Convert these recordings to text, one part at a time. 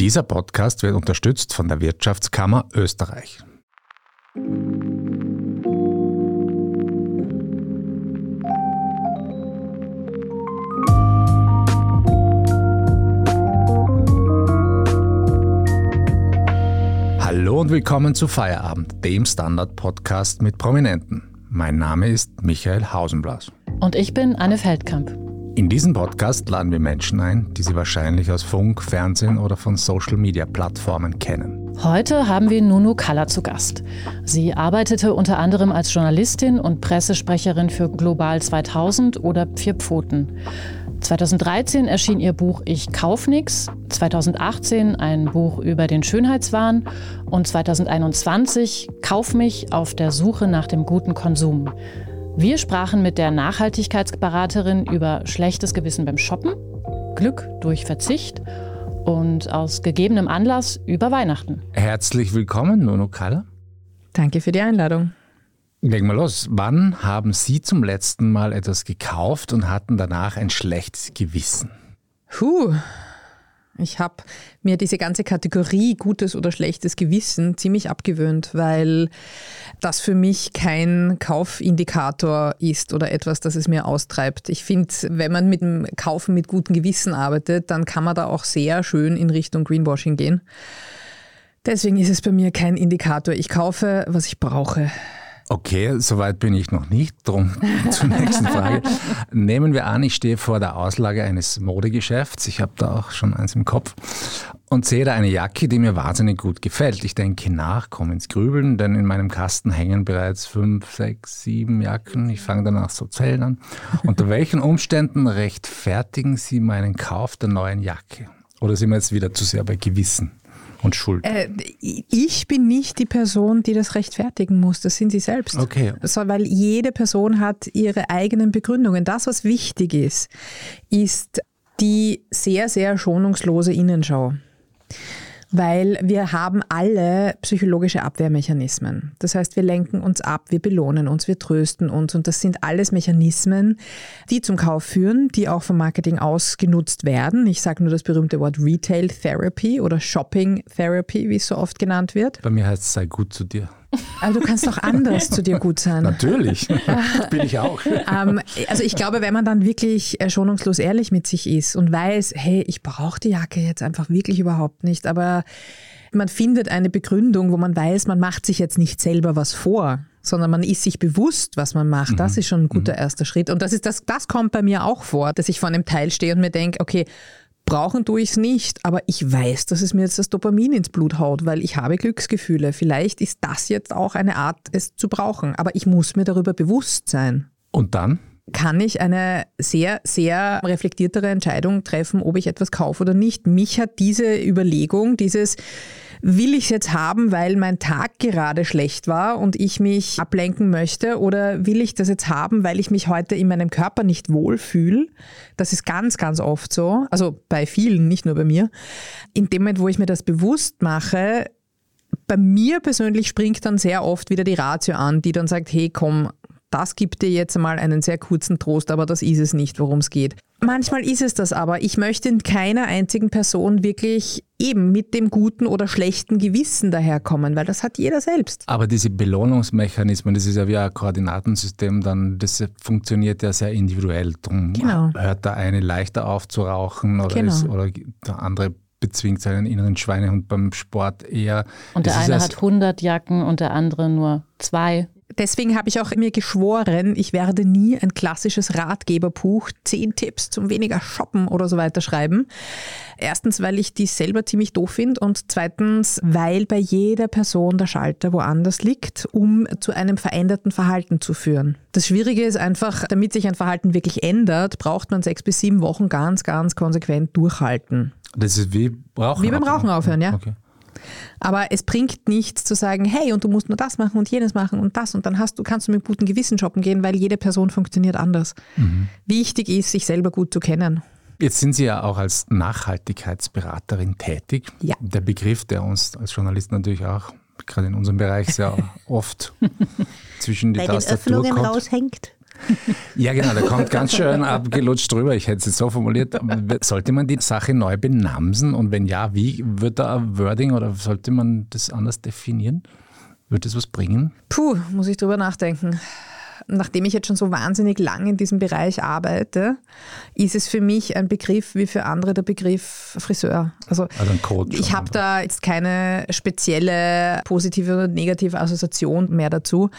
Dieser Podcast wird unterstützt von der Wirtschaftskammer Österreich. Hallo und willkommen zu Feierabend, dem Standard-Podcast mit Prominenten. Mein Name ist Michael Hausenblas. Und ich bin Anne Feldkamp. In diesem Podcast laden wir Menschen ein, die Sie wahrscheinlich aus Funk, Fernsehen oder von Social-Media-Plattformen kennen. Heute haben wir Nunu Kalla zu Gast. Sie arbeitete unter anderem als Journalistin und Pressesprecherin für Global 2000 oder Vier Pfoten. 2013 erschien ihr Buch Ich kauf nix, 2018 ein Buch über den Schönheitswahn und 2021 Kauf mich auf der Suche nach dem guten Konsum. Wir sprachen mit der Nachhaltigkeitsberaterin über schlechtes Gewissen beim Shoppen, Glück durch Verzicht und aus gegebenem Anlass über Weihnachten. Herzlich willkommen, Nuno Kaller. Danke für die Einladung. Legen wir los. Wann haben Sie zum letzten Mal etwas gekauft und hatten danach ein schlechtes Gewissen? Puh, ich habe mir diese ganze Kategorie gutes oder schlechtes Gewissen ziemlich abgewöhnt, weil das für mich kein Kaufindikator ist oder etwas, das es mir austreibt. Ich finde, wenn man mit dem Kaufen mit gutem Gewissen arbeitet, dann kann man da auch sehr schön in Richtung Greenwashing gehen. Deswegen ist es bei mir kein Indikator. Ich kaufe, was ich brauche. Okay, soweit bin ich noch nicht. Drum zur nächsten Frage. Nehmen wir an, ich stehe vor der Auslage eines Modegeschäfts. Ich habe da auch schon eins im Kopf und sehe da eine Jacke, die mir wahnsinnig gut gefällt. Ich denke nach, komme ins Grübeln, denn in meinem Kasten hängen bereits fünf, sechs, sieben Jacken. Ich fange danach so zählen an. Unter welchen Umständen rechtfertigen Sie meinen Kauf der neuen Jacke? Oder sind wir jetzt wieder zu sehr bei Gewissen? Und Schuld? Äh, ich bin nicht die Person, die das rechtfertigen muss. Das sind Sie selbst. Okay. So, weil jede Person hat ihre eigenen Begründungen. Das, was wichtig ist, ist die sehr, sehr schonungslose Innenschau weil wir haben alle psychologische Abwehrmechanismen. Das heißt, wir lenken uns ab, wir belohnen uns, wir trösten uns und das sind alles Mechanismen, die zum Kauf führen, die auch vom Marketing ausgenutzt werden. Ich sage nur das berühmte Wort Retail Therapy oder Shopping Therapy, wie es so oft genannt wird. Bei mir heißt es sei gut zu dir. Aber du kannst doch anders zu dir gut sein. Natürlich, bin ich auch. Ähm, also ich glaube, wenn man dann wirklich äh, schonungslos ehrlich mit sich ist und weiß, hey, ich brauche die Jacke jetzt einfach wirklich überhaupt nicht, aber man findet eine Begründung, wo man weiß, man macht sich jetzt nicht selber was vor, sondern man ist sich bewusst, was man macht. Das mhm. ist schon ein guter mhm. erster Schritt. Und das ist das, das kommt bei mir auch vor, dass ich vor einem Teil stehe und mir denke, okay, Brauchen tue ich es nicht, aber ich weiß, dass es mir jetzt das Dopamin ins Blut haut, weil ich habe Glücksgefühle. Vielleicht ist das jetzt auch eine Art, es zu brauchen, aber ich muss mir darüber bewusst sein. Und dann? Kann ich eine sehr, sehr reflektiertere Entscheidung treffen, ob ich etwas kaufe oder nicht? Mich hat diese Überlegung, dieses, will ich es jetzt haben, weil mein Tag gerade schlecht war und ich mich ablenken möchte oder will ich das jetzt haben, weil ich mich heute in meinem Körper nicht wohlfühle? Das ist ganz, ganz oft so, also bei vielen, nicht nur bei mir. In dem Moment, wo ich mir das bewusst mache, bei mir persönlich springt dann sehr oft wieder die Ratio an, die dann sagt, hey komm, das gibt dir jetzt einmal einen sehr kurzen Trost, aber das ist es nicht, worum es geht. Manchmal ist es das aber. Ich möchte in keiner einzigen Person wirklich eben mit dem guten oder schlechten Gewissen daherkommen, weil das hat jeder selbst. Aber diese Belohnungsmechanismen, das ist ja wie ein Koordinatensystem, dann das funktioniert ja sehr individuell. Darum genau. hört der eine leichter auf zu rauchen oder, genau. ist, oder der andere bezwingt seinen inneren Schweinehund beim Sport eher. Und der eine hat 100 Jacken und der andere nur zwei deswegen habe ich auch mir geschworen, ich werde nie ein klassisches Ratgeberbuch, zehn Tipps zum weniger shoppen oder so weiter schreiben. Erstens, weil ich die selber ziemlich doof finde und zweitens, weil bei jeder Person der Schalter woanders liegt, um zu einem veränderten Verhalten zu führen. Das Schwierige ist einfach, damit sich ein Verhalten wirklich ändert, braucht man sechs bis sieben Wochen ganz, ganz konsequent durchhalten. Das ist wie Rauchen Wie beim Rauchen aufhören, ja. Okay. Aber es bringt nichts zu sagen, hey, und du musst nur das machen und jenes machen und das und dann hast du, kannst du mit gutem Gewissen shoppen gehen, weil jede Person funktioniert anders. Mhm. Wichtig ist, sich selber gut zu kennen. Jetzt sind Sie ja auch als Nachhaltigkeitsberaterin tätig. Ja. Der Begriff, der uns als Journalist natürlich auch gerade in unserem Bereich sehr oft zwischen die Bei Tastatur den Öffnungen kommt. raushängt. Ja, genau, der kommt ganz schön abgelutscht drüber. Ich hätte es jetzt so formuliert. Sollte man die Sache neu benamsen und wenn ja, wie wird da ein Wording oder sollte man das anders definieren? Wird das was bringen? Puh, muss ich drüber nachdenken nachdem ich jetzt schon so wahnsinnig lang in diesem Bereich arbeite, ist es für mich ein Begriff wie für andere der Begriff Friseur. Also, also ein Coach ich habe da jetzt keine spezielle positive oder negative Assoziation mehr dazu.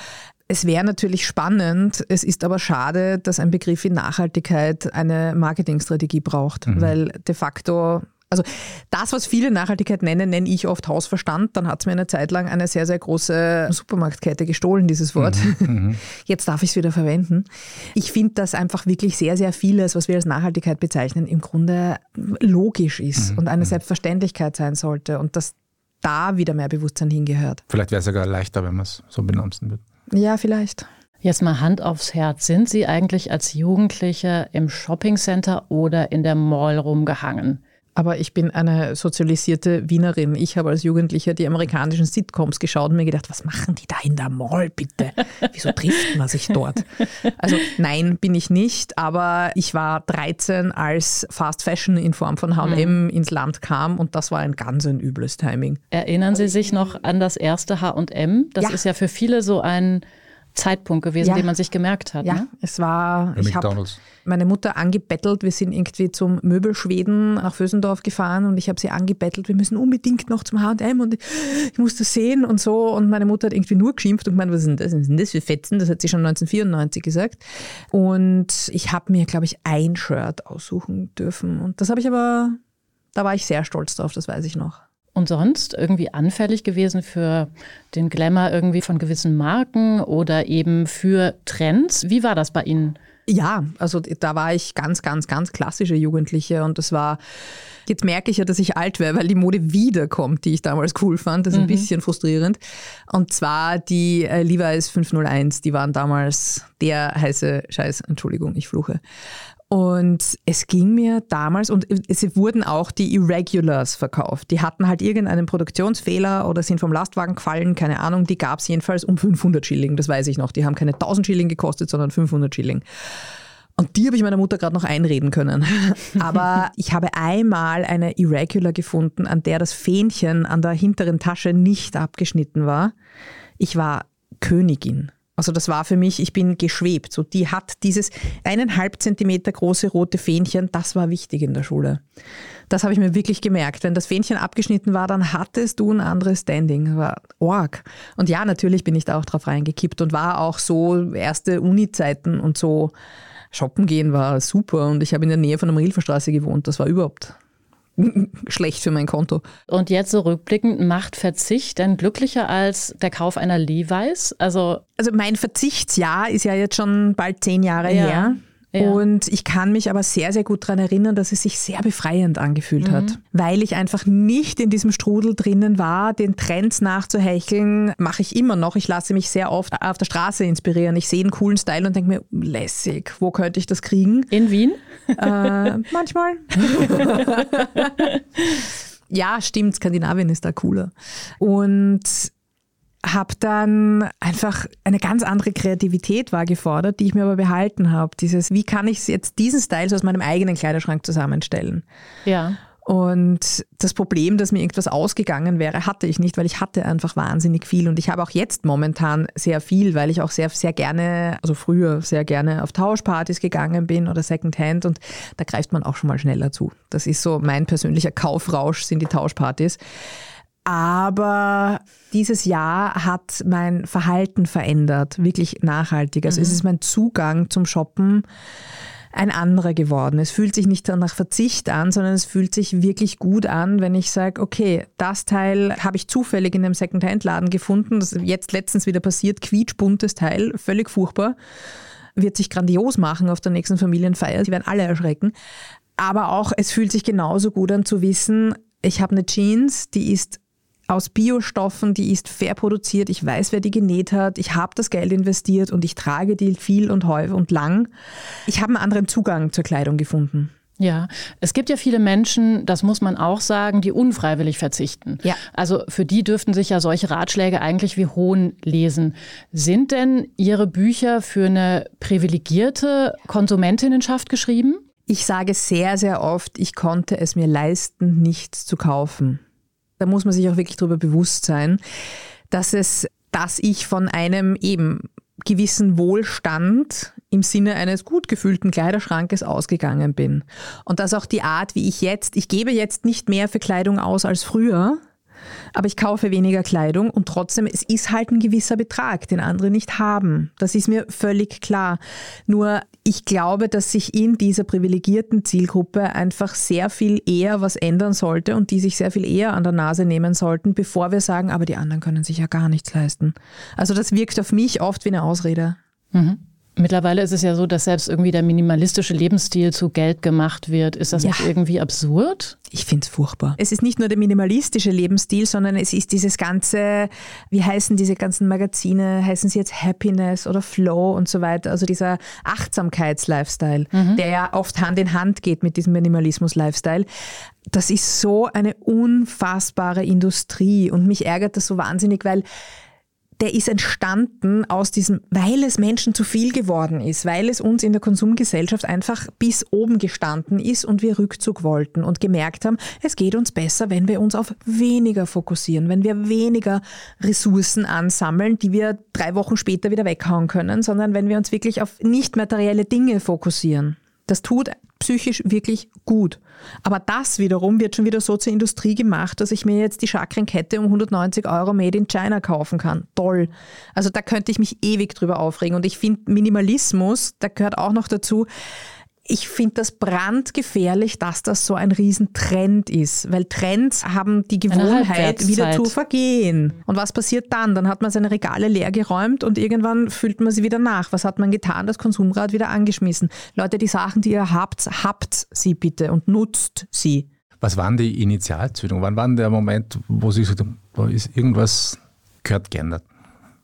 Es wäre natürlich spannend, es ist aber schade, dass ein Begriff wie Nachhaltigkeit eine Marketingstrategie braucht, mhm. weil de facto also das, was viele Nachhaltigkeit nennen, nenne ich oft Hausverstand. Dann hat es mir eine Zeit lang eine sehr, sehr große Supermarktkette gestohlen, dieses Wort. Mhm, mhm. Jetzt darf ich es wieder verwenden. Ich finde, dass einfach wirklich sehr, sehr vieles, was wir als Nachhaltigkeit bezeichnen, im Grunde logisch ist mhm. und eine mhm. Selbstverständlichkeit sein sollte und dass da wieder mehr Bewusstsein hingehört. Vielleicht wäre es sogar leichter, wenn man es so benamsen würde. Ja, vielleicht. Jetzt mal Hand aufs Herz. Sind Sie eigentlich als Jugendliche im Shoppingcenter oder in der Mall rumgehangen? Aber ich bin eine sozialisierte Wienerin. Ich habe als Jugendlicher die amerikanischen Sitcoms geschaut und mir gedacht, was machen die da in der Mall bitte? Wieso trifft man sich dort? Also nein, bin ich nicht. Aber ich war 13, als Fast Fashion in Form von H&M mhm. ins Land kam und das war ein ganz ein übles Timing. Erinnern Sie sich noch an das erste H&M? Das ja. ist ja für viele so ein Zeitpunkt gewesen, ja. den man sich gemerkt hat. Ja, ne? es war. ich habe meine Mutter angebettelt. Wir sind irgendwie zum Möbelschweden nach Vösendorf gefahren und ich habe sie angebettelt. Wir müssen unbedingt noch zum H&M und ich muss das sehen und so. Und meine Mutter hat irgendwie nur geschimpft und gemeint, was ist denn das? Was ist denn das für Fetzen? Das hat sie schon 1994 gesagt. Und ich habe mir, glaube ich, ein Shirt aussuchen dürfen. Und das habe ich aber, da war ich sehr stolz drauf, das weiß ich noch. Und sonst irgendwie anfällig gewesen für den Glamour irgendwie von gewissen Marken oder eben für Trends? Wie war das bei Ihnen? Ja, also da war ich ganz, ganz, ganz klassische Jugendliche und das war, jetzt merke ich ja, dass ich alt wäre, weil die Mode wiederkommt, die ich damals cool fand. Das ist mhm. ein bisschen frustrierend. Und zwar die äh, Levi's 501, die waren damals der heiße Scheiß, Entschuldigung, ich fluche. Und es ging mir damals, und es wurden auch die Irregulars verkauft. Die hatten halt irgendeinen Produktionsfehler oder sind vom Lastwagen gefallen, keine Ahnung. Die gab es jedenfalls um 500 Schilling, das weiß ich noch. Die haben keine 1000 Schilling gekostet, sondern 500 Schilling. Und die habe ich meiner Mutter gerade noch einreden können. Aber ich habe einmal eine Irregular gefunden, an der das Fähnchen an der hinteren Tasche nicht abgeschnitten war. Ich war Königin. Also das war für mich, ich bin geschwebt. So, die hat dieses eineinhalb Zentimeter große rote Fähnchen, das war wichtig in der Schule. Das habe ich mir wirklich gemerkt. Wenn das Fähnchen abgeschnitten war, dann hattest du ein anderes Standing. War org. Und ja, natürlich bin ich da auch drauf reingekippt und war auch so erste Uni-Zeiten und so. Shoppen gehen war super und ich habe in der Nähe von der Marilferstraße gewohnt. Das war überhaupt schlecht für mein Konto. Und jetzt so rückblickend, macht Verzicht denn glücklicher als der Kauf einer Levi's? Also, also mein Verzichtsjahr ist ja jetzt schon bald zehn Jahre ja. her. Ja. Und ich kann mich aber sehr, sehr gut daran erinnern, dass es sich sehr befreiend angefühlt mhm. hat, weil ich einfach nicht in diesem Strudel drinnen war, den Trends nachzuhecheln, mache ich immer noch. Ich lasse mich sehr oft auf der Straße inspirieren. Ich sehe einen coolen Style und denke mir, lässig, wo könnte ich das kriegen? In Wien? Äh, manchmal. ja, stimmt, Skandinavien ist da cooler. Und habe dann einfach eine ganz andere Kreativität war gefordert, die ich mir aber behalten habe. Dieses, wie kann ich jetzt diesen Style aus meinem eigenen Kleiderschrank zusammenstellen? Ja. Und das Problem, dass mir irgendwas ausgegangen wäre, hatte ich nicht, weil ich hatte einfach wahnsinnig viel. Und ich habe auch jetzt momentan sehr viel, weil ich auch sehr, sehr gerne, also früher sehr gerne auf Tauschpartys gegangen bin oder Secondhand und da greift man auch schon mal schneller zu. Das ist so mein persönlicher Kaufrausch, sind die Tauschpartys. Aber dieses Jahr hat mein Verhalten verändert, wirklich nachhaltig. Also mhm. es ist mein Zugang zum Shoppen ein anderer geworden. Es fühlt sich nicht nach Verzicht an, sondern es fühlt sich wirklich gut an, wenn ich sage, okay, das Teil habe ich zufällig in einem Secondhand-Laden gefunden. Das ist jetzt letztens wieder passiert, quietschbuntes Teil, völlig furchtbar. Wird sich grandios machen auf der nächsten Familienfeier. Sie werden alle erschrecken. Aber auch, es fühlt sich genauso gut an zu wissen, ich habe eine Jeans, die ist aus Biostoffen, die ist fair produziert, ich weiß, wer die genäht hat, ich habe das Geld investiert und ich trage die viel und häufig und lang. Ich habe einen anderen Zugang zur Kleidung gefunden. Ja, es gibt ja viele Menschen, das muss man auch sagen, die unfreiwillig verzichten. Ja. Also für die dürften sich ja solche Ratschläge eigentlich wie Hohn lesen. Sind denn Ihre Bücher für eine privilegierte Konsumentinnenschaft geschrieben? Ich sage sehr, sehr oft, ich konnte es mir leisten, nichts zu kaufen. Da muss man sich auch wirklich darüber bewusst sein, dass es, dass ich von einem eben gewissen Wohlstand im Sinne eines gut gefühlten Kleiderschrankes ausgegangen bin. Und dass auch die Art, wie ich jetzt, ich gebe jetzt nicht mehr für Kleidung aus als früher, aber ich kaufe weniger Kleidung und trotzdem, es ist halt ein gewisser Betrag, den andere nicht haben. Das ist mir völlig klar. Nur ich glaube, dass sich in dieser privilegierten Zielgruppe einfach sehr viel eher was ändern sollte und die sich sehr viel eher an der Nase nehmen sollten, bevor wir sagen, aber die anderen können sich ja gar nichts leisten. Also das wirkt auf mich oft wie eine Ausrede. Mhm. Mittlerweile ist es ja so, dass selbst irgendwie der minimalistische Lebensstil zu Geld gemacht wird. Ist das ja. nicht irgendwie absurd? Ich finde es furchtbar. Es ist nicht nur der minimalistische Lebensstil, sondern es ist dieses ganze, wie heißen diese ganzen Magazine, heißen sie jetzt Happiness oder Flow und so weiter, also dieser Achtsamkeits-Lifestyle, mhm. der ja oft Hand in Hand geht mit diesem Minimalismus-Lifestyle. Das ist so eine unfassbare Industrie und mich ärgert das so wahnsinnig, weil der ist entstanden aus diesem, weil es Menschen zu viel geworden ist, weil es uns in der Konsumgesellschaft einfach bis oben gestanden ist und wir Rückzug wollten und gemerkt haben, es geht uns besser, wenn wir uns auf weniger fokussieren, wenn wir weniger Ressourcen ansammeln, die wir drei Wochen später wieder weghauen können, sondern wenn wir uns wirklich auf nicht materielle Dinge fokussieren. Das tut psychisch wirklich gut. Aber das wiederum wird schon wieder so zur Industrie gemacht, dass ich mir jetzt die Chakrenkette um 190 Euro made in China kaufen kann. Toll. Also da könnte ich mich ewig drüber aufregen. Und ich finde Minimalismus, da gehört auch noch dazu, ich finde das brandgefährlich, dass das so ein Riesentrend ist, weil Trends haben die Gewohnheit, wieder zu vergehen. Und was passiert dann? Dann hat man seine Regale leer geräumt und irgendwann füllt man sie wieder nach. Was hat man getan? Das Konsumrad wieder angeschmissen. Leute, die Sachen, die ihr habt, habt sie bitte und nutzt sie. Was waren die Initialzündungen? Wann war der Moment, wo Sie gesagt haben, da ist irgendwas gehört geändert?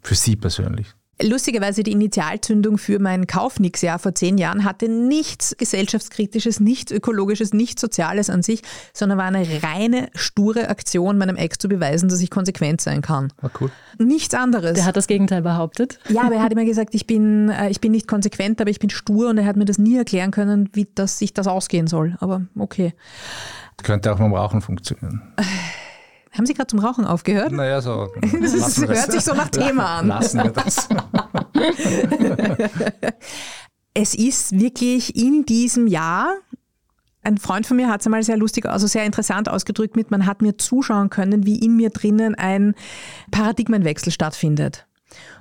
Für Sie persönlich? Lustigerweise die Initialzündung für mein Kaufnix-Jahr vor zehn Jahren hatte nichts gesellschaftskritisches, nichts ökologisches, nichts soziales an sich, sondern war eine reine, sture Aktion, meinem Ex zu beweisen, dass ich konsequent sein kann. War cool. Nichts anderes. Der hat das Gegenteil behauptet. Ja, aber er hat immer gesagt, ich bin, äh, ich bin nicht konsequent, aber ich bin stur und er hat mir das nie erklären können, wie das, sich das ausgehen soll. Aber okay. Könnte auch beim Rauchen funktionieren. Haben Sie gerade zum Rauchen aufgehört? Naja, so. Das ist, hört sich so nach Thema an. Lassen wir das. es ist wirklich in diesem Jahr, ein Freund von mir hat es einmal sehr lustig, also sehr interessant ausgedrückt mit, man hat mir zuschauen können, wie in mir drinnen ein Paradigmenwechsel stattfindet.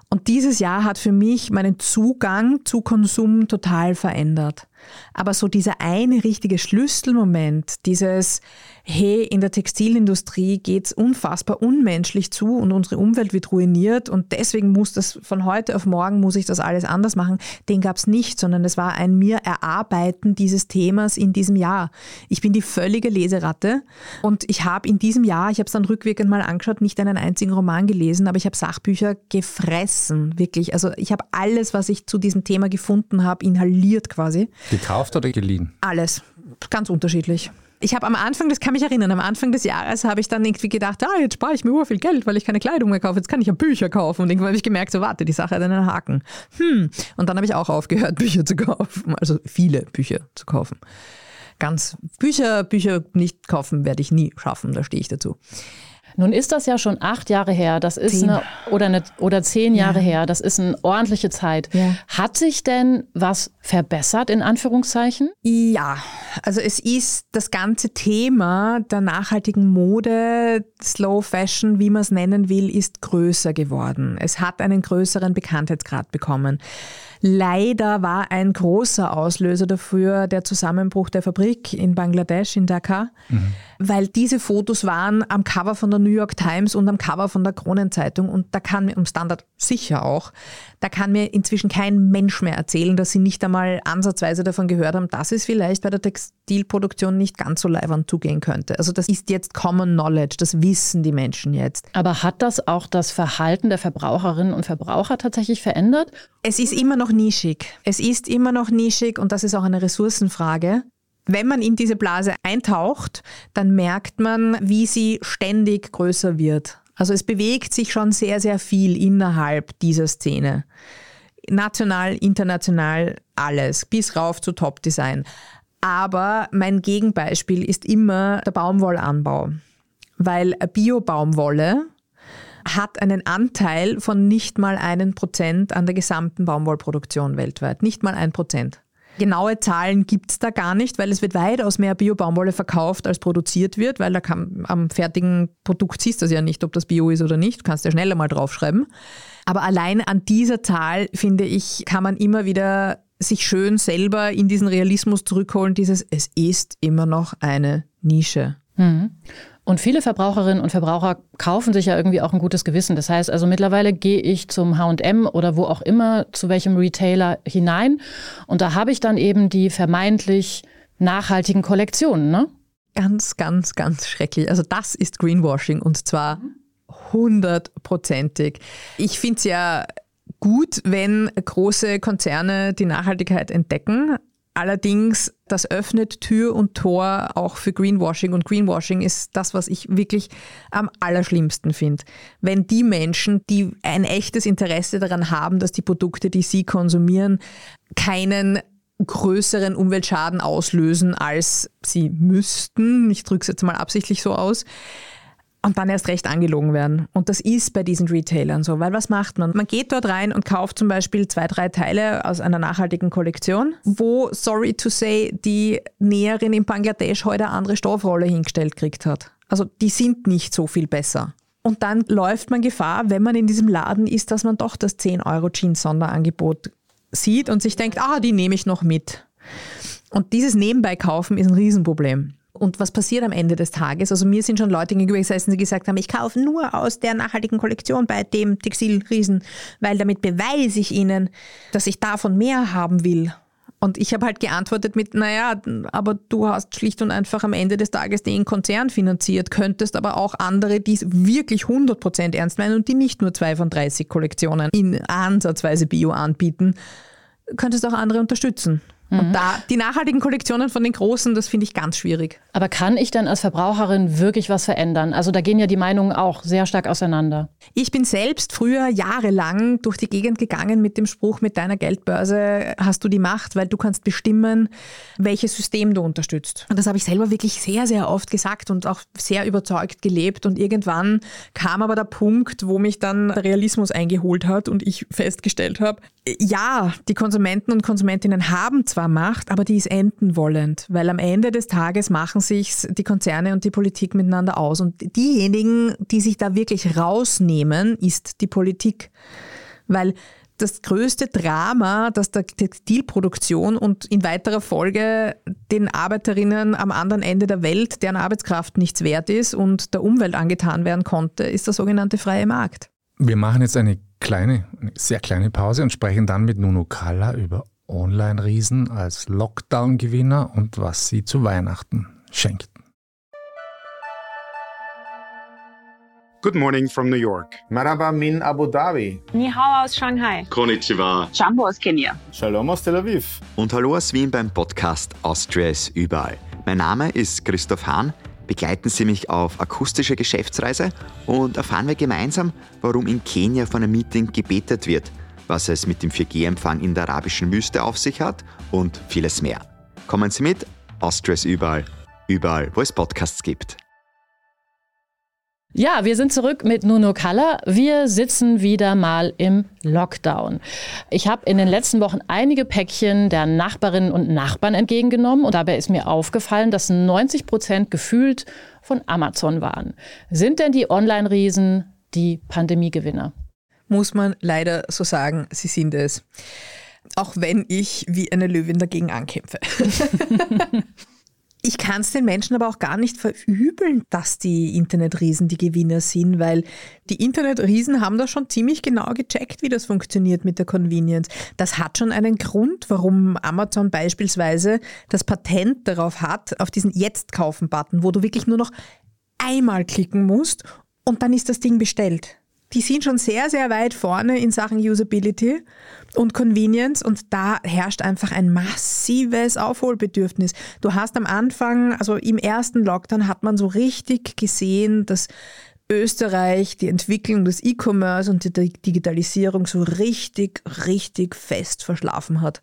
Und dieses Jahr hat für mich meinen Zugang zu Konsum total verändert. Aber so dieser eine richtige Schlüsselmoment, dieses, hey, in der Textilindustrie geht's unfassbar unmenschlich zu und unsere Umwelt wird ruiniert und deswegen muss das von heute auf morgen muss ich das alles anders machen, den gab's nicht, sondern es war ein mir Erarbeiten dieses Themas in diesem Jahr. Ich bin die völlige Leseratte und ich habe in diesem Jahr, ich habe es dann rückwirkend mal angeschaut, nicht einen einzigen Roman gelesen, aber ich habe Sachbücher gefressen, wirklich. Also ich habe alles, was ich zu diesem Thema gefunden habe, inhaliert quasi. Gekauft oder geliehen? Alles. Ganz unterschiedlich. Ich habe am Anfang, das kann mich erinnern, am Anfang des Jahres habe ich dann irgendwie gedacht, ah, jetzt spare ich mir viel Geld, weil ich keine Kleidung mehr kaufe, jetzt kann ich ja Bücher kaufen. Und irgendwann habe ich gemerkt, so warte, die Sache hat einen Haken. Hm. Und dann habe ich auch aufgehört, Bücher zu kaufen, also viele Bücher zu kaufen. Ganz Bücher, Bücher nicht kaufen werde ich nie schaffen, da stehe ich dazu. Nun ist das ja schon acht Jahre her, das ist zehn. eine oder eine oder zehn Jahre ja. her, das ist eine ordentliche Zeit. Ja. Hat sich denn was verbessert in Anführungszeichen? Ja, also es ist das ganze Thema der nachhaltigen Mode, Slow Fashion, wie man es nennen will, ist größer geworden. Es hat einen größeren Bekanntheitsgrad bekommen. Leider war ein großer Auslöser dafür der Zusammenbruch der Fabrik in Bangladesch, in Dhaka, mhm. weil diese Fotos waren am Cover von der New York Times und am Cover von der Kronenzeitung und da kann mir, um Standard sicher auch, da kann mir inzwischen kein Mensch mehr erzählen, dass sie nicht einmal ansatzweise davon gehört haben, dass es vielleicht bei der Textilproduktion nicht ganz so leibend zugehen könnte. Also das ist jetzt Common Knowledge, das wissen die Menschen jetzt. Aber hat das auch das Verhalten der Verbraucherinnen und Verbraucher tatsächlich verändert? Es ist immer noch nischig. Es ist immer noch nischig und das ist auch eine Ressourcenfrage. wenn man in diese Blase eintaucht, dann merkt man, wie sie ständig größer wird. Also es bewegt sich schon sehr, sehr viel innerhalb dieser Szene. National, international, alles, bis rauf zu Top-Design. Aber mein Gegenbeispiel ist immer der Baumwollanbau, weil Bio-Baumwolle hat einen Anteil von nicht mal einen Prozent an der gesamten Baumwollproduktion weltweit. Nicht mal ein Prozent. Genaue Zahlen gibt es da gar nicht, weil es wird weitaus mehr Bio-Baumwolle verkauft, als produziert wird, weil da kann, am fertigen Produkt siehst du ja nicht, ob das Bio ist oder nicht. Du kannst ja schneller mal draufschreiben. Aber allein an dieser Zahl, finde ich, kann man immer wieder sich schön selber in diesen Realismus zurückholen, dieses, es ist immer noch eine Nische. Mhm. Und viele Verbraucherinnen und Verbraucher kaufen sich ja irgendwie auch ein gutes Gewissen. Das heißt also mittlerweile gehe ich zum HM oder wo auch immer, zu welchem Retailer hinein. Und da habe ich dann eben die vermeintlich nachhaltigen Kollektionen. Ne? Ganz, ganz, ganz schrecklich. Also das ist Greenwashing und zwar hundertprozentig. Ich finde es ja gut, wenn große Konzerne die Nachhaltigkeit entdecken. Allerdings, das öffnet Tür und Tor auch für Greenwashing. Und Greenwashing ist das, was ich wirklich am allerschlimmsten finde. Wenn die Menschen, die ein echtes Interesse daran haben, dass die Produkte, die sie konsumieren, keinen größeren Umweltschaden auslösen, als sie müssten, ich drücke es jetzt mal absichtlich so aus, und dann erst recht angelogen werden. Und das ist bei diesen Retailern so, weil was macht man? Man geht dort rein und kauft zum Beispiel zwei, drei Teile aus einer nachhaltigen Kollektion, wo, sorry to say, die Näherin in Bangladesch heute eine andere Stoffrolle hingestellt gekriegt hat. Also die sind nicht so viel besser. Und dann läuft man Gefahr, wenn man in diesem Laden ist, dass man doch das 10 Euro Jeans Sonderangebot sieht und sich denkt, ah, die nehme ich noch mit. Und dieses Nebenbeikaufen ist ein Riesenproblem. Und was passiert am Ende des Tages? Also mir sind schon Leute gegenüber die gesagt haben, ich kaufe nur aus der nachhaltigen Kollektion bei dem Textilriesen, weil damit beweise ich ihnen, dass ich davon mehr haben will. Und ich habe halt geantwortet mit, naja, aber du hast schlicht und einfach am Ende des Tages den Konzern finanziert, könntest aber auch andere, die es wirklich 100% ernst meinen und die nicht nur zwei von 30 Kollektionen in ansatzweise Bio anbieten, könntest auch andere unterstützen. Und mhm. da die nachhaltigen Kollektionen von den großen, das finde ich ganz schwierig. Aber kann ich dann als Verbraucherin wirklich was verändern? Also da gehen ja die Meinungen auch sehr stark auseinander. Ich bin selbst früher jahrelang durch die Gegend gegangen mit dem Spruch, mit deiner Geldbörse hast du die Macht, weil du kannst bestimmen, welches System du unterstützt. Und das habe ich selber wirklich sehr, sehr oft gesagt und auch sehr überzeugt gelebt. Und irgendwann kam aber der Punkt, wo mich dann der Realismus eingeholt hat und ich festgestellt habe, ja, die Konsumenten und Konsumentinnen haben zwar Macht, aber die ist enden wollend, weil am Ende des Tages machen sich die Konzerne und die Politik miteinander aus. Und diejenigen, die sich da wirklich rausnehmen, ist die Politik. Weil das größte Drama, das der Textilproduktion und in weiterer Folge den Arbeiterinnen am anderen Ende der Welt, deren Arbeitskraft nichts wert ist und der Umwelt angetan werden konnte, ist der sogenannte freie Markt. Wir machen jetzt eine kleine, eine sehr kleine Pause und sprechen dann mit Nuno Kalla über Online-Riesen als Lockdown-Gewinner und was sie zu Weihnachten schenkten. Good morning from New York. Marhaba min Abu Dhabi. Ni hao aus Shanghai. Konnichiwa. Jambo aus Kenia. Shalom aus Tel Aviv. Und hallo aus Wien beim Podcast Austria ist überall. Mein Name ist Christoph Hahn. Begleiten Sie mich auf akustische Geschäftsreise und erfahren wir gemeinsam, warum in Kenia von einem Meeting gebetet wird – was es mit dem 4G-Empfang in der arabischen Wüste auf sich hat und vieles mehr. Kommen Sie mit, Austria ist überall, überall, wo es Podcasts gibt. Ja, wir sind zurück mit Nuno Kalla. Wir sitzen wieder mal im Lockdown. Ich habe in den letzten Wochen einige Päckchen der Nachbarinnen und Nachbarn entgegengenommen und dabei ist mir aufgefallen, dass 90 Prozent gefühlt von Amazon waren. Sind denn die Online-Riesen die Pandemiegewinner? Muss man leider so sagen, sie sind es. Auch wenn ich wie eine Löwin dagegen ankämpfe. ich kann es den Menschen aber auch gar nicht verübeln, dass die Internetriesen die Gewinner sind, weil die Internetriesen haben da schon ziemlich genau gecheckt, wie das funktioniert mit der Convenience. Das hat schon einen Grund, warum Amazon beispielsweise das Patent darauf hat, auf diesen Jetzt-Kaufen-Button, wo du wirklich nur noch einmal klicken musst und dann ist das Ding bestellt. Die sind schon sehr, sehr weit vorne in Sachen Usability und Convenience und da herrscht einfach ein massives Aufholbedürfnis. Du hast am Anfang, also im ersten Lockdown hat man so richtig gesehen, dass Österreich die Entwicklung des E-Commerce und die Digitalisierung so richtig, richtig fest verschlafen hat.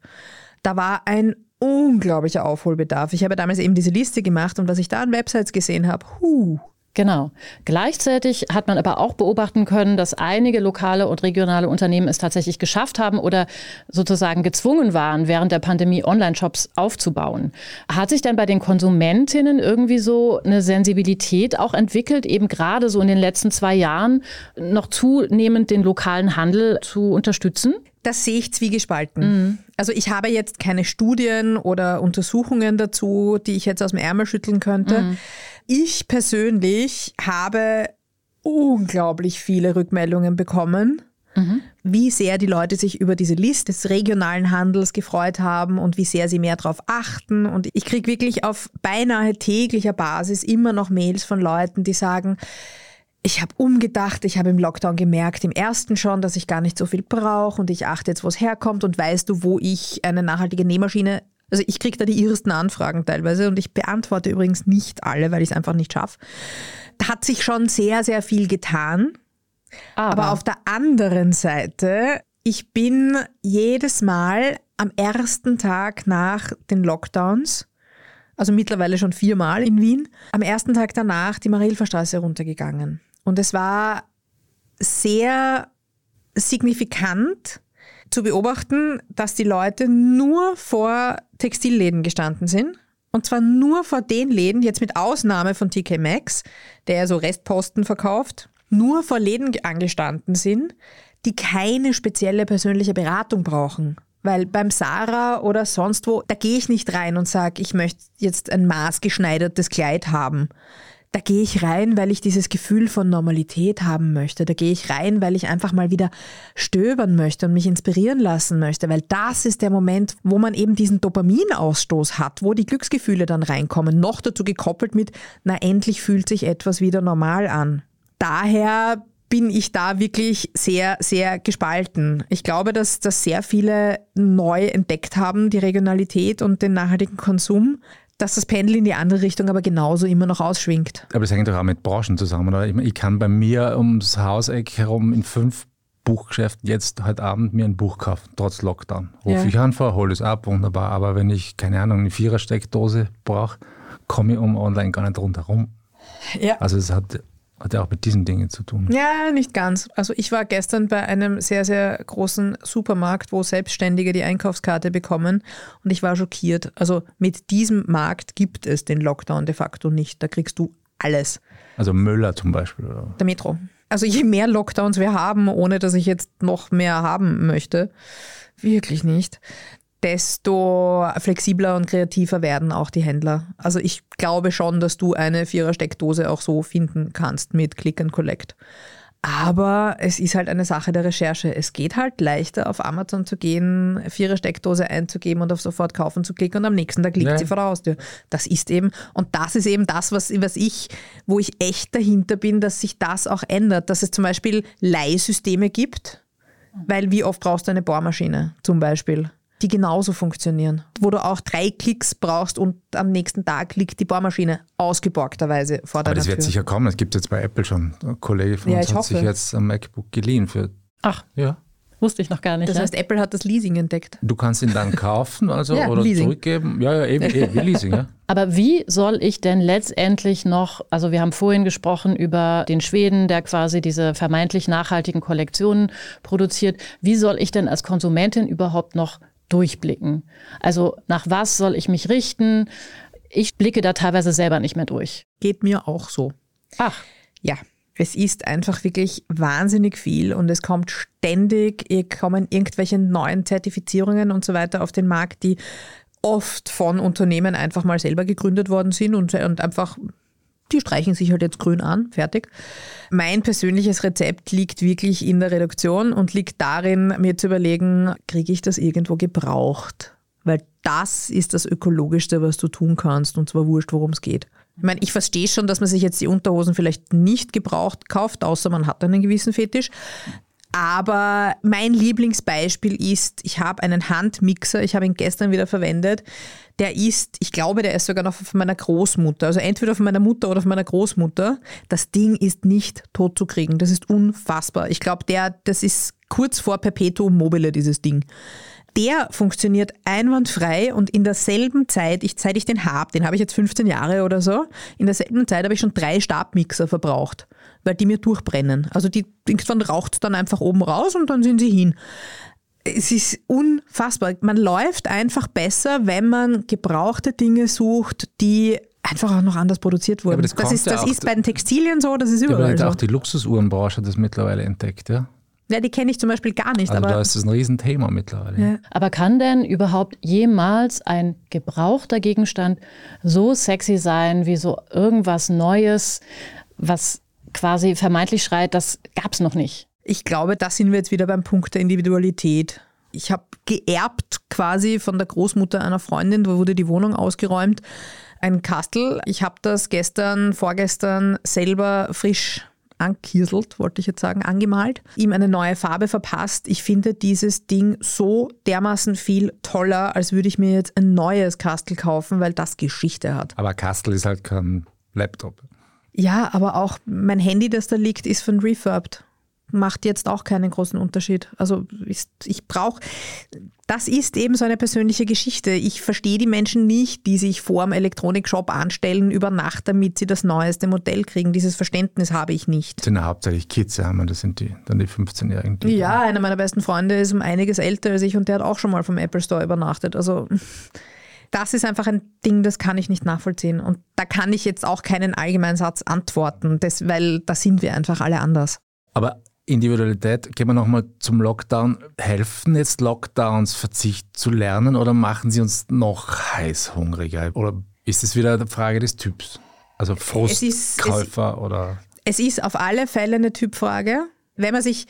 Da war ein unglaublicher Aufholbedarf. Ich habe damals eben diese Liste gemacht und was ich da an Websites gesehen habe, huh, Genau. Gleichzeitig hat man aber auch beobachten können, dass einige lokale und regionale Unternehmen es tatsächlich geschafft haben oder sozusagen gezwungen waren, während der Pandemie Online-Shops aufzubauen. Hat sich denn bei den Konsumentinnen irgendwie so eine Sensibilität auch entwickelt, eben gerade so in den letzten zwei Jahren noch zunehmend den lokalen Handel zu unterstützen? Das sehe ich zwiegespalten. Mhm. Also ich habe jetzt keine Studien oder Untersuchungen dazu, die ich jetzt aus dem Ärmel schütteln könnte. Mhm. Ich persönlich habe unglaublich viele Rückmeldungen bekommen. Mhm. Wie sehr die Leute sich über diese Liste des regionalen Handels gefreut haben und wie sehr sie mehr darauf achten. Und ich kriege wirklich auf beinahe täglicher Basis immer noch Mails von Leuten, die sagen, ich habe umgedacht, ich habe im Lockdown gemerkt, im ersten schon, dass ich gar nicht so viel brauche und ich achte jetzt, wo es herkommt und weißt du, wo ich eine nachhaltige Nähmaschine, also ich kriege da die irrsten Anfragen teilweise und ich beantworte übrigens nicht alle, weil ich es einfach nicht schaffe. Da hat sich schon sehr, sehr viel getan. Aber. Aber auf der anderen Seite, ich bin jedes Mal am ersten Tag nach den Lockdowns also mittlerweile schon viermal in Wien, am ersten Tag danach die Marilferstraße runtergegangen. Und es war sehr signifikant zu beobachten, dass die Leute nur vor Textilläden gestanden sind. Und zwar nur vor den Läden, jetzt mit Ausnahme von TK Maxx, der so Restposten verkauft, nur vor Läden angestanden sind, die keine spezielle persönliche Beratung brauchen. Weil beim Sarah oder sonst wo, da gehe ich nicht rein und sage, ich möchte jetzt ein maßgeschneidertes Kleid haben. Da gehe ich rein, weil ich dieses Gefühl von Normalität haben möchte. Da gehe ich rein, weil ich einfach mal wieder stöbern möchte und mich inspirieren lassen möchte, weil das ist der Moment, wo man eben diesen Dopaminausstoß hat, wo die Glücksgefühle dann reinkommen. Noch dazu gekoppelt mit, na endlich fühlt sich etwas wieder normal an. Daher bin ich da wirklich sehr, sehr gespalten. Ich glaube, dass, dass sehr viele neu entdeckt haben, die Regionalität und den nachhaltigen Konsum dass das Pendel in die andere Richtung aber genauso immer noch ausschwingt. Aber das hängt doch auch mit Branchen zusammen, oder? Ich, ich kann bei mir ums Hauseck herum in fünf Buchgeschäften jetzt heute Abend mir ein Buch kaufen, trotz Lockdown. Rufe ja. ich an vor, hole es ab, wunderbar. Aber wenn ich, keine Ahnung, eine Vierer-Steckdose brauche, komme ich um online gar nicht rundherum. Ja. Also es hat hat ja auch mit diesen Dingen zu tun. Ja, nicht ganz. Also ich war gestern bei einem sehr, sehr großen Supermarkt, wo Selbstständige die Einkaufskarte bekommen und ich war schockiert. Also mit diesem Markt gibt es den Lockdown de facto nicht. Da kriegst du alles. Also Müller zum Beispiel. Oder? Der Metro. Also je mehr Lockdowns wir haben, ohne dass ich jetzt noch mehr haben möchte, wirklich nicht, desto flexibler und kreativer werden auch die Händler. Also ich glaube schon, dass du eine Vierer-Steckdose auch so finden kannst mit Click and Collect. Aber es ist halt eine Sache der Recherche. Es geht halt leichter, auf Amazon zu gehen, Vierer Steckdose einzugeben und auf sofort kaufen zu klicken und am nächsten Tag liegt ja. sie vor der Haustür. Das ist eben, und das ist eben das, was, was ich, wo ich echt dahinter bin, dass sich das auch ändert. Dass es zum Beispiel Leihsysteme gibt, weil wie oft brauchst du eine Bohrmaschine zum Beispiel? Die genauso funktionieren, wo du auch drei Klicks brauchst und am nächsten Tag liegt die Bohrmaschine ausgeborgterweise vor deiner Aber das wird sicher kommen, das gibt es jetzt bei Apple schon. Ein Kollege von ja, uns hat hoffe. sich jetzt ein MacBook geliehen für. Ach, ja. Wusste ich noch gar nicht. Das heißt, Apple hat das Leasing entdeckt. Du kannst ihn dann kaufen also, ja, oder Leasing. zurückgeben. Ja, ja, eben, eben wie Leasing, ja. Aber wie soll ich denn letztendlich noch, also wir haben vorhin gesprochen über den Schweden, der quasi diese vermeintlich nachhaltigen Kollektionen produziert. Wie soll ich denn als Konsumentin überhaupt noch durchblicken. Also nach was soll ich mich richten? Ich blicke da teilweise selber nicht mehr durch. Geht mir auch so. Ach. Ja, es ist einfach wirklich wahnsinnig viel und es kommt ständig, kommen irgendwelche neuen Zertifizierungen und so weiter auf den Markt, die oft von Unternehmen einfach mal selber gegründet worden sind und, und einfach die streichen sich halt jetzt grün an, fertig. Mein persönliches Rezept liegt wirklich in der Reduktion und liegt darin, mir zu überlegen, kriege ich das irgendwo gebraucht? Weil das ist das Ökologischste, was du tun kannst und zwar wurscht, worum es geht. Ich meine, ich verstehe schon, dass man sich jetzt die Unterhosen vielleicht nicht gebraucht kauft, außer man hat einen gewissen Fetisch. Aber mein Lieblingsbeispiel ist, ich habe einen Handmixer, ich habe ihn gestern wieder verwendet. Der ist, ich glaube, der ist sogar noch von meiner Großmutter. Also entweder von meiner Mutter oder von meiner Großmutter. Das Ding ist nicht tot zu kriegen. Das ist unfassbar. Ich glaube, der, das ist kurz vor Perpetuum mobile, dieses Ding. Der funktioniert einwandfrei und in derselben Zeit, ich, seit ich den habe, den habe ich jetzt 15 Jahre oder so, in derselben Zeit habe ich schon drei Stabmixer verbraucht weil die mir durchbrennen. Also die irgendwann raucht dann einfach oben raus und dann sind sie hin. Es ist unfassbar. Man läuft einfach besser, wenn man gebrauchte Dinge sucht, die einfach auch noch anders produziert wurden. Ja, das, das, ist, das ja ist bei den Textilien so, das ist überall ja, so. Auch die Luxusuhrenbranche hat das mittlerweile entdeckt, ja? Ja, die kenne ich zum Beispiel gar nicht. Also aber da ist das ein Riesenthema mittlerweile. Ja. Aber kann denn überhaupt jemals ein gebrauchter Gegenstand so sexy sein wie so irgendwas Neues, was quasi vermeintlich schreit, das gab es noch nicht. Ich glaube, da sind wir jetzt wieder beim Punkt der Individualität. Ich habe geerbt quasi von der Großmutter einer Freundin, da wurde die Wohnung ausgeräumt, ein Kastel. Ich habe das gestern, vorgestern selber frisch ankieselt, wollte ich jetzt sagen, angemalt, ihm eine neue Farbe verpasst. Ich finde dieses Ding so dermaßen viel toller, als würde ich mir jetzt ein neues Kastel kaufen, weil das Geschichte hat. Aber Kastel ist halt kein Laptop. Ja, aber auch mein Handy, das da liegt, ist von Refurbed. Macht jetzt auch keinen großen Unterschied. Also ist, ich brauche, das ist eben so eine persönliche Geschichte. Ich verstehe die Menschen nicht, die sich vor dem Elektronikshop anstellen über Nacht, damit sie das neueste Modell kriegen. Dieses Verständnis habe ich nicht. Das sind ja hauptsächlich Kids, ja, das sind die, dann die 15-Jährigen. Ja, einer meiner besten Freunde ist um einiges älter als ich und der hat auch schon mal vom Apple Store übernachtet. Also das ist einfach ein Ding, das kann ich nicht nachvollziehen. Und da kann ich jetzt auch keinen allgemeinen Satz antworten, das, weil da sind wir einfach alle anders. Aber Individualität, gehen wir nochmal zum Lockdown. Helfen jetzt Lockdowns, Verzicht zu lernen oder machen sie uns noch heißhungriger? Oder ist es wieder eine Frage des Typs? Also Frustkäufer oder? Es ist auf alle Fälle eine Typfrage. Wenn man sich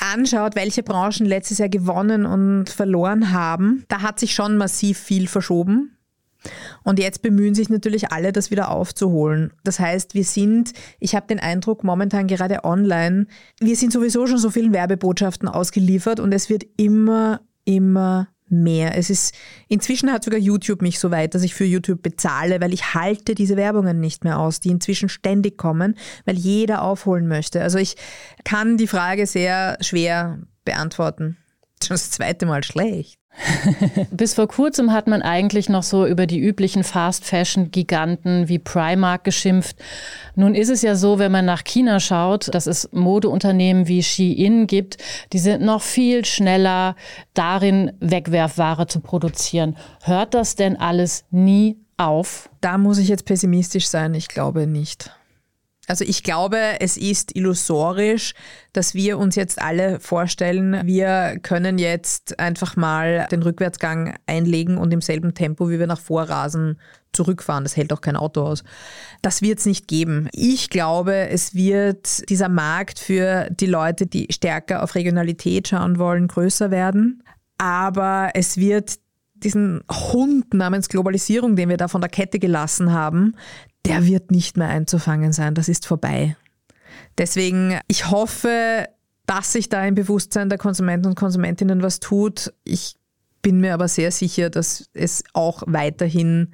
anschaut, welche Branchen letztes Jahr gewonnen und verloren haben, da hat sich schon massiv viel verschoben. Und jetzt bemühen sich natürlich alle, das wieder aufzuholen. Das heißt, wir sind, ich habe den Eindruck, momentan gerade online, wir sind sowieso schon so vielen Werbebotschaften ausgeliefert und es wird immer, immer mehr. Es ist, inzwischen hat sogar YouTube mich so weit, dass ich für YouTube bezahle, weil ich halte diese Werbungen nicht mehr aus, die inzwischen ständig kommen, weil jeder aufholen möchte. Also ich kann die Frage sehr schwer beantworten. Schon das zweite Mal schlecht. Bis vor kurzem hat man eigentlich noch so über die üblichen Fast-Fashion-Giganten wie Primark geschimpft. Nun ist es ja so, wenn man nach China schaut, dass es Modeunternehmen wie Shein gibt, die sind noch viel schneller darin, Wegwerfware zu produzieren. Hört das denn alles nie auf? Da muss ich jetzt pessimistisch sein. Ich glaube nicht. Also ich glaube, es ist illusorisch, dass wir uns jetzt alle vorstellen, wir können jetzt einfach mal den Rückwärtsgang einlegen und im selben Tempo, wie wir nach Vorrasen zurückfahren. Das hält auch kein Auto aus. Das wird es nicht geben. Ich glaube, es wird dieser Markt für die Leute, die stärker auf Regionalität schauen wollen, größer werden. Aber es wird diesen Hund namens Globalisierung, den wir da von der Kette gelassen haben, der wird nicht mehr einzufangen sein. Das ist vorbei. Deswegen, ich hoffe, dass sich da im Bewusstsein der Konsumenten und Konsumentinnen was tut. Ich bin mir aber sehr sicher, dass es auch weiterhin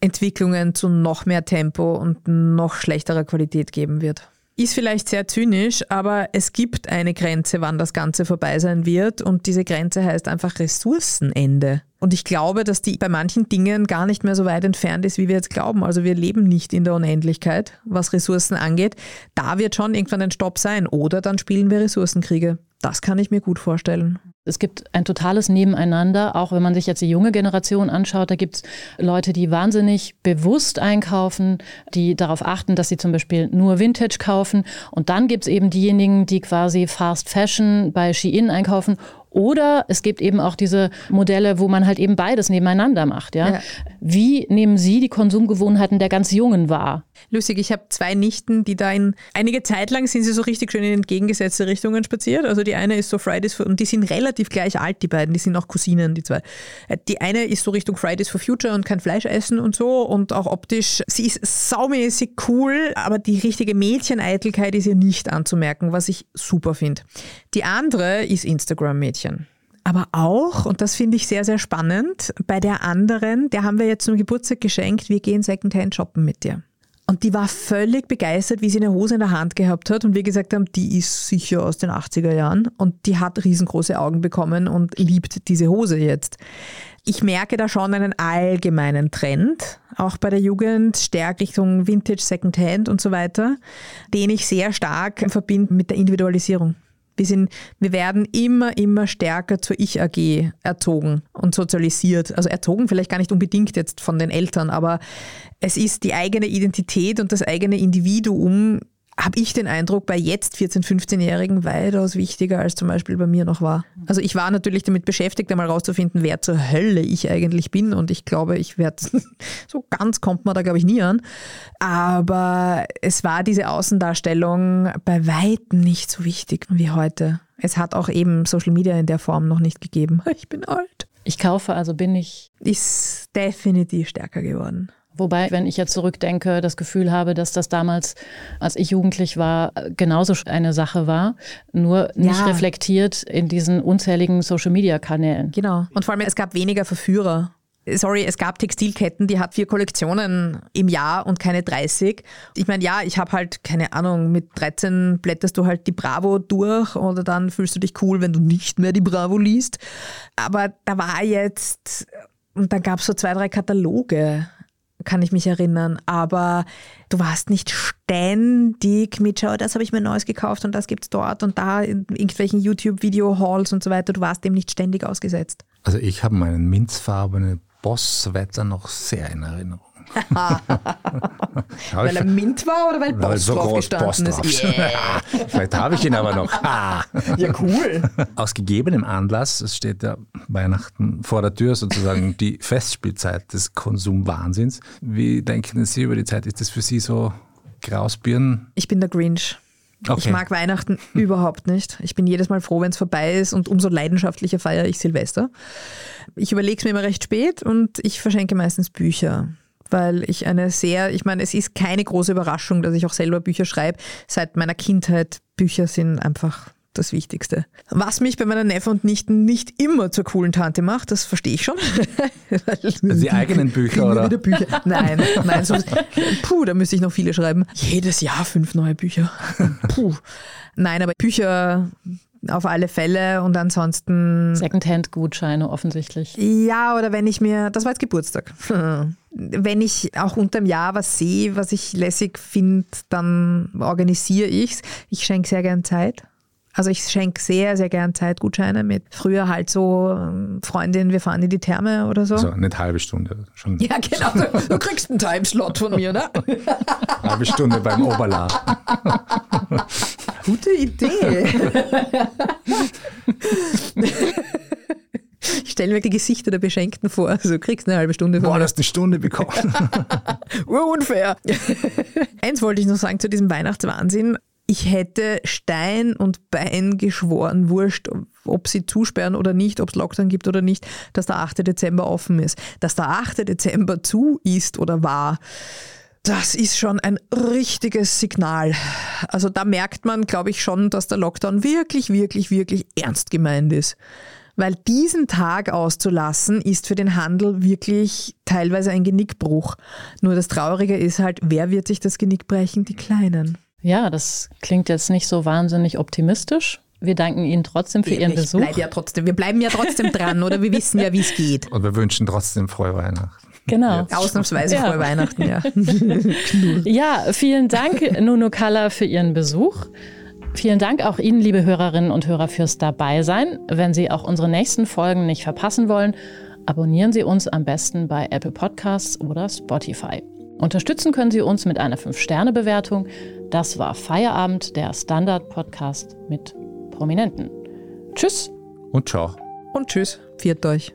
Entwicklungen zu noch mehr Tempo und noch schlechterer Qualität geben wird. Ist vielleicht sehr zynisch, aber es gibt eine Grenze, wann das Ganze vorbei sein wird. Und diese Grenze heißt einfach Ressourcenende. Und ich glaube, dass die bei manchen Dingen gar nicht mehr so weit entfernt ist, wie wir jetzt glauben. Also wir leben nicht in der Unendlichkeit, was Ressourcen angeht. Da wird schon irgendwann ein Stopp sein. Oder dann spielen wir Ressourcenkriege. Das kann ich mir gut vorstellen. Es gibt ein totales Nebeneinander, auch wenn man sich jetzt die junge Generation anschaut. Da gibt es Leute, die wahnsinnig bewusst einkaufen, die darauf achten, dass sie zum Beispiel nur Vintage kaufen. Und dann gibt es eben diejenigen, die quasi Fast Fashion bei Shein einkaufen Oder es gibt eben auch diese Modelle, wo man halt eben beides nebeneinander macht. Ja? ja. Wie nehmen Sie die Konsumgewohnheiten der ganz Jungen wahr? Lustig, ich habe zwei Nichten, die da in einige Zeit lang sind sie so richtig schön in entgegengesetzte Richtungen spaziert. Also die eine ist so Fridays for, und die sind relativ gleich alt, die beiden, die sind auch Cousinen, die zwei. Äh, die eine ist so Richtung Fridays for Future und kein Fleisch essen und so und auch optisch. Sie ist saumäßig cool, aber die richtige Mädcheneitelkeit ist ihr nicht anzumerken, was ich super finde. Die andere ist Instagram-Mädchen. Aber auch, und das finde ich sehr, sehr spannend, bei der anderen, der haben wir jetzt zum Geburtstag geschenkt, wir gehen Secondhand shoppen mit dir. Und die war völlig begeistert, wie sie eine Hose in der Hand gehabt hat. Und wir gesagt haben, die ist sicher aus den 80er Jahren. Und die hat riesengroße Augen bekommen und liebt diese Hose jetzt. Ich merke da schon einen allgemeinen Trend, auch bei der Jugend, stärker Richtung Vintage, Secondhand und so weiter, den ich sehr stark verbinde mit der Individualisierung. Wir, sind, wir werden immer, immer stärker zur Ich-AG erzogen und sozialisiert. Also erzogen vielleicht gar nicht unbedingt jetzt von den Eltern, aber es ist die eigene Identität und das eigene Individuum habe ich den Eindruck, bei jetzt 14-, 15-Jährigen weitaus wichtiger als zum Beispiel bei mir noch war. Also ich war natürlich damit beschäftigt, einmal rauszufinden, wer zur Hölle ich eigentlich bin und ich glaube, ich werde, so ganz kommt man da glaube ich nie an. Aber es war diese Außendarstellung bei weitem nicht so wichtig wie heute. Es hat auch eben Social Media in der Form noch nicht gegeben. Ich bin alt. Ich kaufe, also bin ich. Ist definitiv stärker geworden. Wobei, wenn ich jetzt zurückdenke, das Gefühl habe, dass das damals, als ich jugendlich war, genauso eine Sache war, nur nicht ja. reflektiert in diesen unzähligen Social-Media-Kanälen. Genau. Und vor allem, es gab weniger Verführer. Sorry, es gab Textilketten, die hat vier Kollektionen im Jahr und keine 30. Ich meine, ja, ich habe halt, keine Ahnung, mit 13 blätterst du halt die Bravo durch oder dann fühlst du dich cool, wenn du nicht mehr die Bravo liest. Aber da war jetzt, und dann gab es so zwei, drei Kataloge kann ich mich erinnern. Aber du warst nicht ständig mit, schau, das habe ich mir Neues gekauft und das gibt es dort und da in irgendwelchen YouTube-Video-Halls und so weiter. Du warst dem nicht ständig ausgesetzt. Also ich habe meinen minzfarbenen Boss-Wetter noch sehr in Erinnerung. Weil er Mint war oder weil Boss weil so drauf gestanden Boss ist? Yeah. Vielleicht habe ich ihn aber noch. ja, cool. Aus gegebenem Anlass, es steht ja Weihnachten vor der Tür, sozusagen die Festspielzeit des Konsumwahnsinns. Wie denken Sie über die Zeit? Ist das für Sie so Grausbirnen? Ich bin der Grinch. Okay. Ich mag Weihnachten überhaupt nicht. Ich bin jedes Mal froh, wenn es vorbei ist und umso leidenschaftlicher feiere ich Silvester. Ich überlege es mir immer recht spät und ich verschenke meistens Bücher weil ich eine sehr, ich meine, es ist keine große Überraschung, dass ich auch selber Bücher schreibe. Seit meiner Kindheit, Bücher sind einfach das Wichtigste. Was mich bei meinen Neffen und Nichten nicht immer zur coolen Tante macht, das verstehe ich schon. also die eigenen Bücher, oder? Wieder Bücher. Nein, nein, so, puh, da müsste ich noch viele schreiben. Jedes Jahr fünf neue Bücher. Puh. Nein, aber Bücher auf alle Fälle und ansonsten. Secondhand-Gutscheine offensichtlich. Ja, oder wenn ich mir, das war jetzt Geburtstag. Wenn ich auch unterm Jahr was sehe, was ich lässig finde, dann organisiere ich es. Ich schenke sehr gern Zeit. Also ich schenke sehr, sehr gern Zeitgutscheine mit. Früher halt so ähm, Freundin, wir fahren in die Therme oder so. Also eine halbe Stunde schon. Ja, genau. Du, du kriegst einen Timeslot von mir, ne? halbe Stunde beim Oberla. Gute Idee. Ich stelle mir die Gesichter der Beschenkten vor. Also du kriegst eine halbe Stunde vor. Boah, hast eine Stunde bekommen. Unfair. Eins wollte ich noch sagen zu diesem Weihnachtswahnsinn ich hätte Stein und Bein geschworen, wurscht, ob sie zusperren oder nicht, ob es Lockdown gibt oder nicht, dass der 8. Dezember offen ist. Dass der 8. Dezember zu ist oder war, das ist schon ein richtiges Signal. Also da merkt man, glaube ich, schon, dass der Lockdown wirklich, wirklich, wirklich ernst gemeint ist. Weil diesen Tag auszulassen, ist für den Handel wirklich teilweise ein Genickbruch. Nur das Traurige ist halt, wer wird sich das Genick brechen? Die Kleinen. Ja, das klingt jetzt nicht so wahnsinnig optimistisch. Wir danken Ihnen trotzdem für Ihren ich Besuch. Bleib ja trotzdem, wir bleiben ja trotzdem dran, oder wir wissen ja, wie es geht. Und wir wünschen trotzdem frohe Weihnachten. Genau. Jetzt. Ausnahmsweise ja. frohe Weihnachten, ja. ja, vielen Dank, Nuno Kalla, für Ihren Besuch. Vielen Dank auch Ihnen, liebe Hörerinnen und Hörer, fürs Dabeisein. Wenn Sie auch unsere nächsten Folgen nicht verpassen wollen, abonnieren Sie uns am besten bei Apple Podcasts oder Spotify. Unterstützen können Sie uns mit einer 5-Sterne-Bewertung. Das war Feierabend, der Standard-Podcast mit Prominenten. Tschüss Und ciao. Und tschüss. Viert euch.